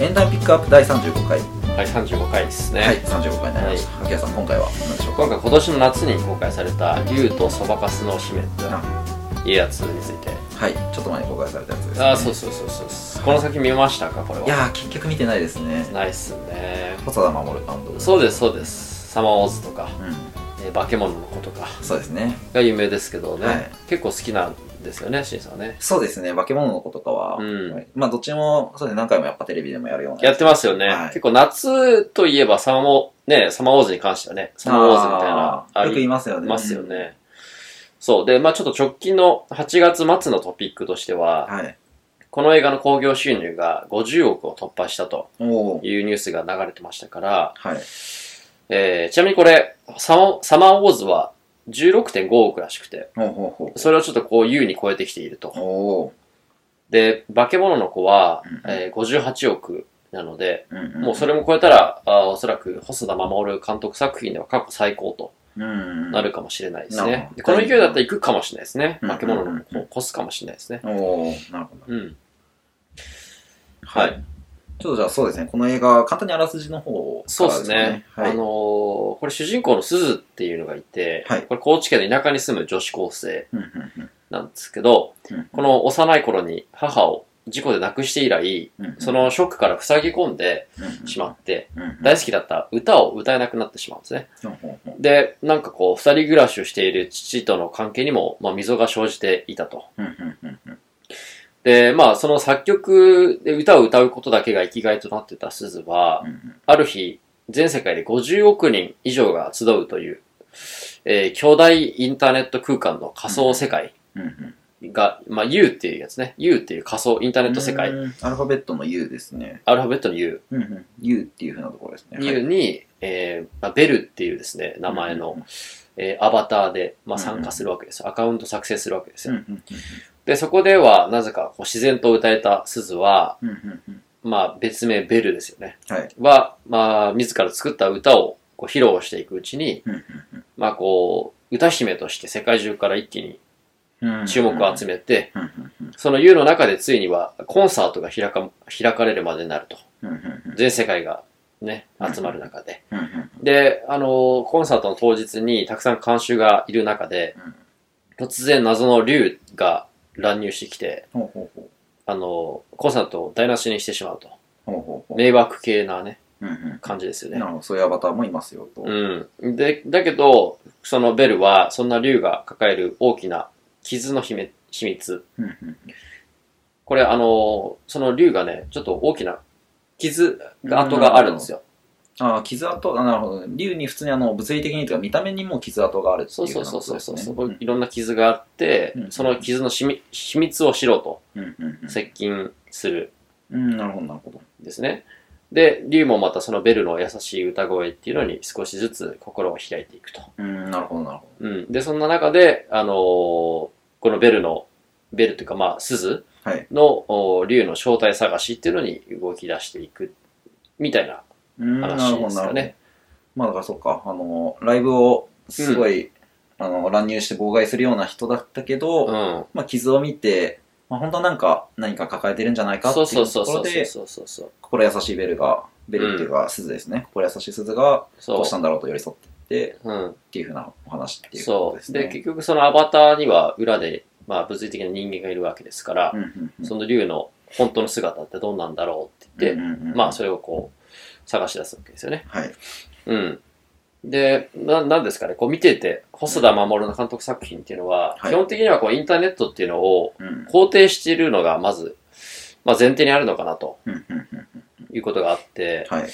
エンタメピックアップ第35回、はい、35回ですね。はい、35回になりました。秋谷さん、今回は何でしょうか？今回今年の夏に公開された「竜とそばかすの姫」ってあいうやつについて。はい、ちょっと前に公開されたやつです、ね。あ、そうそうそうそう。この先見ましたか、これは。いやー、結局見てないですね。ないっすね。細田守監督。そうです、そうです。サマーウォーズとか、うん、えー化け物の子とかそうですね。が有名ですけどね。はい結構好きなんですよね、シンさんはね。そうですね、化け物の子とかは、うんはいまあ、どっちも、そうですね、何回もやっぱテレビでもやるような。やってますよね。はい結構夏といえばサマー、ね、サマーウォーズに関してはね、サマーウォーズみたいな、あーよく言いまますよね。ますよね。そう。で、まあちょっと直近の8月末のトピックとしては、はい。この映画の興行収入が50億を突破したというニュースが流れてましたから、はい。えー、ちなみにこれ、サマサマーウォーズは16.5億らしくて、それをちょっとこう優に超えてきているとで、化け物の子はうん、えー58億なので、もうそれも超えたら、あーおそらく細田守監督作品では過去最高とうん。なるかもしれないですねでこの勢いだったら行くかもしれないですね。うん化け物の子を越すかもしれないですね。おーなるほど。うん。ははいい。ちょっとじゃあそうですね、この映画、簡単にあらすじの方そうからですね。はい。あのーこれ主人公の鈴っていうのがいて、はい。これ高知県の田舎に住む女子高生なんですけど、うんこの幼い頃に母を事故で亡くして以来、うんそのショックから塞ぎ込んでしまって、大好きだった歌を歌えなくなってしまうんですね。で、なんかこう、二人暮らしをしている父との関係にも、まあ、溝が生じていたと。うんうんうんうんで、まあ、その作曲で歌を歌うことだけが生きがいとなってた鈴は、うんある日、全世界で50億人以上が集うという、えー巨大インターネット空間の仮想世界うんうんが、まあ、U っていうやつね。U っていう仮想インターネット世界。うんアルファベットの U ですね。アルファベットの U。うんうん、U っていうふうなところですね。U に、えーまあ、ベルっていうですね、名前の、えーアバターで、まあ、参加するわけですよ。アカウント作成するわけですよ。うんうんで、そこでは、なぜか自然と歌えた鈴は、うんうんうんまあ、別名ベルですよね。はい。は、まあ、自ら作った歌をこう披露していくうちに、うんまあ、こう、歌姫として世界中から一気に注目を集めて、うんうんうんその U の中でついにはコンサートが開か開かれるまでになると。うんうんうん全世界がね、集まる中で。うんうんで、あのコンサートの当日にたくさん観衆がいる中で、突然謎の竜が乱入してきて、ほうほうほうあのコンサートを台無しにしてしまうと。ほうほうほう迷惑系なね、うんうん感じですよねな。るほど、そういうアバターもいますよと。うん。で、だけど、そのベルは、そんな竜が抱える大きな傷の秘め秘密。うんうんこれ、あの、その竜がね、ちょっと大きな傷が、跡があるんですよ。ああ、傷跡、あなるほど。竜に普通にあの、物理的にというか見た目にも傷跡があるっていそううそうそうそうそう、ことですねいろんな傷があって、うんその傷のしみ秘密を知ろうとうんうんうん接近するうん、なるほど、なるほど。んですね。で、竜もまたそのベルの優しい歌声っていうのに少しずつ心を開いていくと。うん、なるほど、なるほうん。で、そんな中で、あのーこのベルの、ベルというかまあ、鈴ど。はい。竜の正体探しっていうのに動き出していくみたいな話ほど、なるほどですかね。。まあ、だからそうか、あの、ライブをすごい、あの、乱入して妨害するような人だったけど、うん。まあ、傷を見て、まあ、本当はなんか、何か抱えてるんじゃないかってそういうそうそうそうところで。心優しいベルが、ベルっていうか、鈴ですね。心優しい鈴が、どそううしたんだろうと寄り添ってって、うん。っていうふうなお話っていうこそう。とですね。で、結局そのアバターには裏で、まあ物理的な人間がいるわけですから、うんうんうんその竜の本当の姿ってどんなんだろうって言って、うんうんうんまあそれをこう探し出すわけですよね。はい。うん。で、な、なんですかね、こう見てて、細田守の監督作品っていうのは、はい基本的にはこうインターネットっていうのをうん肯定しているのがまず、まあ前提にあるのかなということがあって、はい。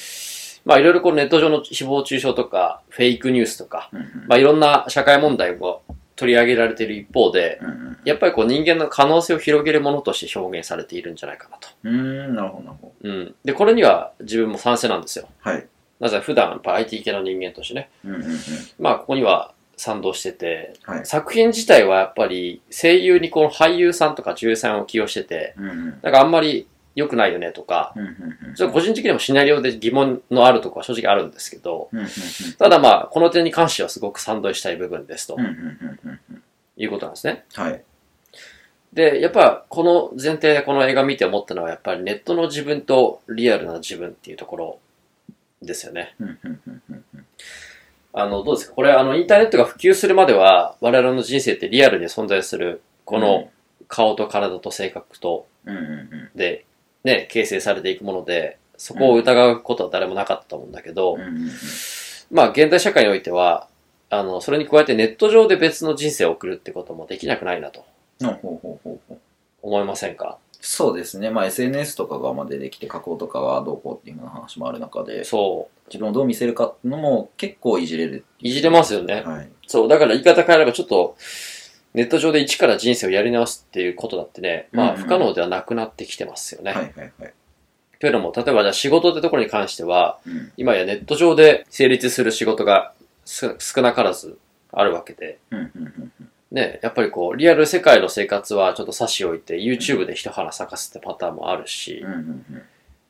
まあいろいろこうネット上の誹謗中傷とか、フェイクニュースとか、まあいろんな社会問題を取り上げられている一方で、うんやっぱりこう人間の可能性を広げるものとして表現されているんじゃないかなと。うん。なるほど、なるほうん。で、これには自分も賛成なんですよ。ど。はい。なぜ普段やっぱ IT 系の人間としてね。うんうんうん。まあここには賛同してて、はい。作品自体はやっぱり声優にこの俳優さんとか女優さんを起用してて、うんうん。なんかあんまり良くないよねとか、個人的にもシナリオで疑問のあるところは正直あるんですけど。ただまあこの点に関してはすごく賛同したい部分ですと。いうことなんですね。はい。で、やっぱこの前提でこの映画見て思ったのはやっぱりネットの自分とリアルな自分っていうところですよね。あの、どうですか？これあのインターネットが普及するまでは我々の人生ってリアルに存在するこの顔と体と性格とでね、形成されていくもので、そこを疑うことは誰もなかったと思うんだけど、まあ現代社会においては、あの、それに加えてネット上で別の人生を送るってこともできなくないなと思いませんか？そうですね、まあ、SNS とかがまあ出てきて加工とかがどうこうっていうような話もある中でそ自分をどう見せるかっていうのも結構いじれるう。いじれますよね。はい。そう。だから言い方変えればちょっと、ネット上で一から人生をやり直すっていうことだってね、まあ不可能ではなくなってきてますよね。はいはいはい。というのも、例えばじゃあ仕事ってところに関しては、うん。今やネット上で成立する仕事がす少なからずあるわけで、ね、やっぱりこう、リアル世界の生活はちょっと差し置いて、YouTube で一花咲かすってパターンもあるし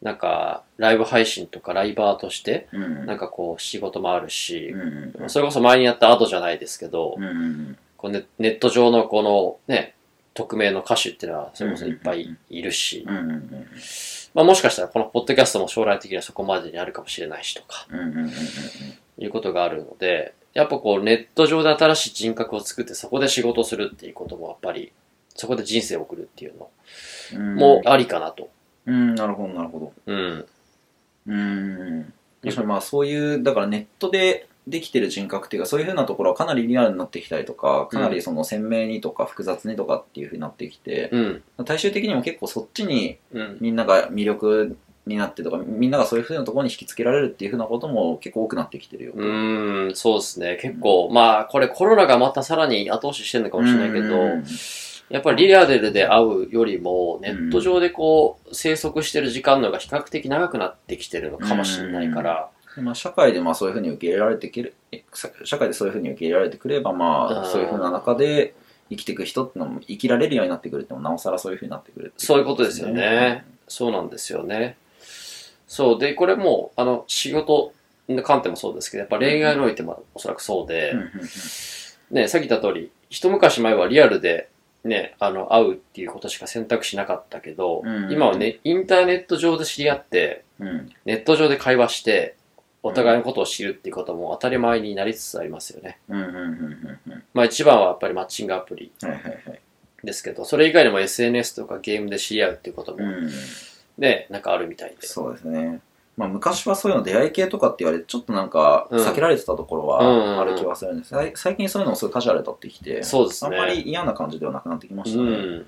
なんか、ライブ配信とかライバーとして、なんかこう、仕事もあるしそれこそ前にやったアドじゃないですけど、こうネネット上のこのね、匿名の歌手っていうのはそれこそいっぱいいるし、うんうんうん。まあもしかしたらこのポッドキャストも将来的にはそこまでにあるかもしれないしとか、うんうんうんうん。いうことがあるので、やっぱこうネット上で新しい人格を作ってそこで仕事をするっていうこともやっぱり、そこで人生を送るっていうのうん。もありかなと。うんなるほどなるほど。うん。うんまあそういうだからネットでできてる人格っていうかそういうふうなところはかなりリアルになってきたりとかかなりその鮮明にとか複雑にとかっていうふうになってきて、うん。最終的にも結構そっちにうん。みんなが魅力になってとかみんながそういうふうなところに引きつけられるっていうふうなことも結構多くなってきてるよと。うーん、そうですね。結構、まあ、これコロナがまたさらに後押ししてるのかもしれないけど、うんやっぱりリアルで会うよりも、ネット上でこう、生息してる時間の方が比較的長くなってきてるのかもしれないから、まあ、社会でまあそういうふうに受け入れられてくる社社会でそういうふうに受け入れられてくればまうんあそういうふうな中で生きていく人ってのも生きられるようになってくるってのもなおさらそういうふうになってくるってそういうことですよね。そうなんですよね。そう。で、これも、あの、仕事の観点もそうですけど、やっぱ恋愛においてもおそらくそうで、うんうんうんね、さっき言った通り、一昔前はリアルで、ね、あの、会うっていうことしか選択しなかったけど、うん今はね、インターネット上で知り合って、うんネット上で会話して、お互いのことを知るっていうことも当たり前になりつつありますよね。うんうんうんうんうん。まあ一番はやっぱりマッチングアプリはいはいはい。ですけど、それ以外にも SNS とかゲームで知り合うっていうこともうん。ね、なんかあるみたいで。そうですね。まあ昔はそういうの出会い系とかって言われてちょっとなんかうん。避けられてたところうんはある気はするんです。さい最近そういうのもすごいカジュアルになってきてそうですね。あんまり嫌な感じではなくなってきましたね。うん。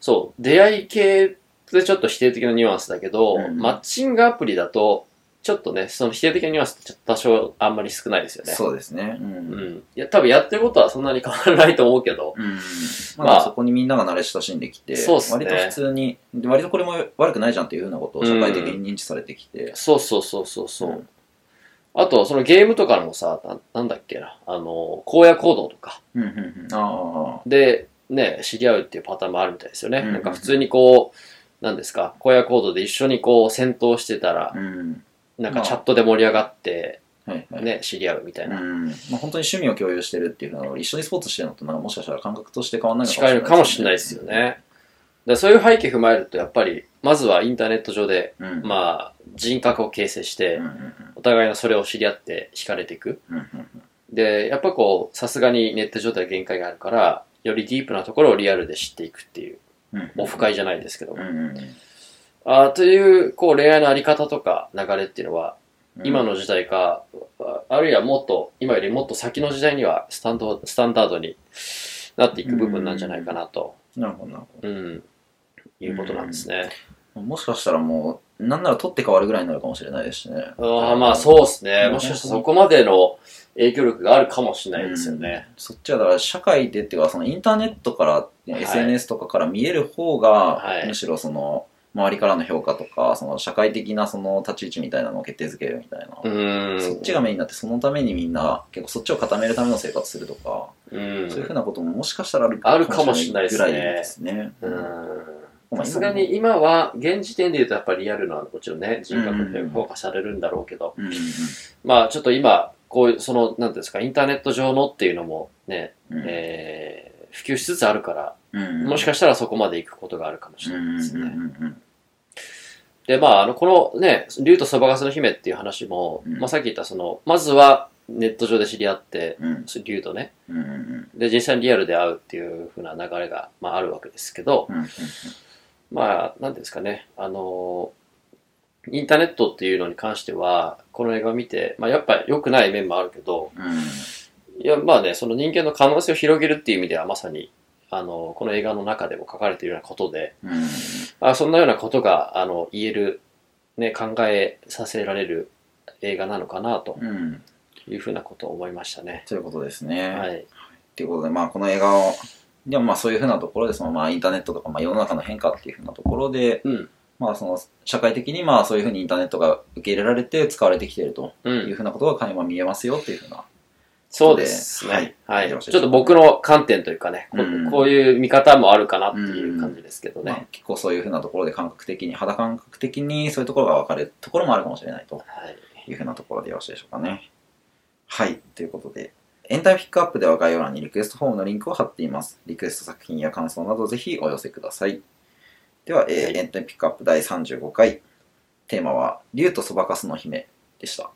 そう。出会い系でちょっと否定的なニュアンスだけど、うん。マッチングアプリだと、ちょっとね、その否定的なニュアンスって多少あんまり少ないですよね。そうですね。ううん。ん。いや、多分やってることはそんなに変わらないと思うけど、うん。まあまあ、そこにみんなが慣れ親しんできて、そうっすね。割と普通に、で割とこれも悪くないじゃんっていうふうなことを社会的に認知されてきて、そうそうそうそうそう。うん。あと、そのゲームとかもさ、ななんだっけな、あの、荒野行動とか。うんうんうん。あで、ね、知り合うっていうパターンもあるみたいですよね。うんなんか普通にこう、なんですか、荒野行動で一緒にこう戦闘してたらあ、、うん。なんかチャットで盛り上がって、はいはい。ね、知り合うみたいな。うん。まあ、本当に趣味を共有してるっていうのは、一緒にスポーツしてるのと、なんかもしかしたら感覚として変わらないの近いのかもしれないですよ。ね。だそういう背景踏まえると、やっぱり、まずはインターネット上で、うん。まあ、人格を形成してうん、うんお互いのそれを知り合って惹かれていく。うん。うんうんで、やっぱこう、さすがにネット上では限界があるから、よりディープなところをリアルで知っていくっていう、うん。オフ会じゃないですけどうん。うんうん。あーという、こう、恋愛のあり方とか流れっていうのは、うん今の時代か、ああるいはもっと、今よりもっと先の時代にはスタンド、スタンダードになっていく部分なんじゃないかなと、なるほど、なるほうん、いうことなんですね。ど。もしかしたらもう、なんなら取って変わるぐらいになるかもしれないですしね。ああまあそうですね。うんもしかしたらそこまでの影響力があるかもしれないですよね。そっちはだから社会でっていうかそのインターネットから、い SNS とかから見える方が、はいむしろその周りからの評価とかその社会的なその立ち位置みたいなのを決定づけるみたいな。そっちがメインになってそのためにみんな結構そっちを固めるための生活するとか、うん。そういうふうなことももしかしたらあるかもしれないですね。ぐらいですね。さすがに今は、現時点で言うとやっぱりリアルな、もちろんね、人格って評価されるんだろうけど、まあちょっと今、こういう、その、なんていうんですか、インターネット上のっていうのもね、うん。えー普及しつつあるから、うんもしかしたらそこまで行くことがあるかもしれないですね。で、まあ、あの、このね、竜とそばかすの姫っていう話も、うん。まあさっき言ったその、まずはネット上で知り合って、うん。竜とね、うんうんで、実際にリアルで会うっていう風な流れが、まああるわけですけど、うんうんまあ、なんですかね、あの、インターネットっていうのに関しては、この映画を見て、まあやっぱ良くない面もあるけど、うん。いや、まあね、その人間の可能性を広げるっていう意味ではまさに、あの、この映画の中でも書かれているようなことで、うんあそんなようなことが、あの、言える、ね、考えさせられる映画なのかなとうんいうふうなことを思いましたね。ということですね。はい。っていうことで、まあ、この映画を、でもまあそういうふうなところで、そのまあインターネットとか、まあ世の中の変化っていうふうなところで、うん。まあその社会的にまあそういうふうにインターネットが受け入れられて使われてきているとう。いうんふうなことが垣間見えますよっていうふうな。そうですね。はいちょっと僕の観点というかね、こうんこういう見方もあるかなっていう感じですけどね。まあ、結構そういうふうなところで感覚的に、肌感覚的にそういうところが分かれるところもあるかもしれないとはい。いうふうなところでよろしいでしょうかね。はい。ということで、エンタメピックアップでは概要欄にリクエストフォームのリンクを貼っています。リクエスト作品や感想などぜひお寄せください。では、えーはいエンタメピックアップ第35回、テーマは、竜とそばかすの姫でした。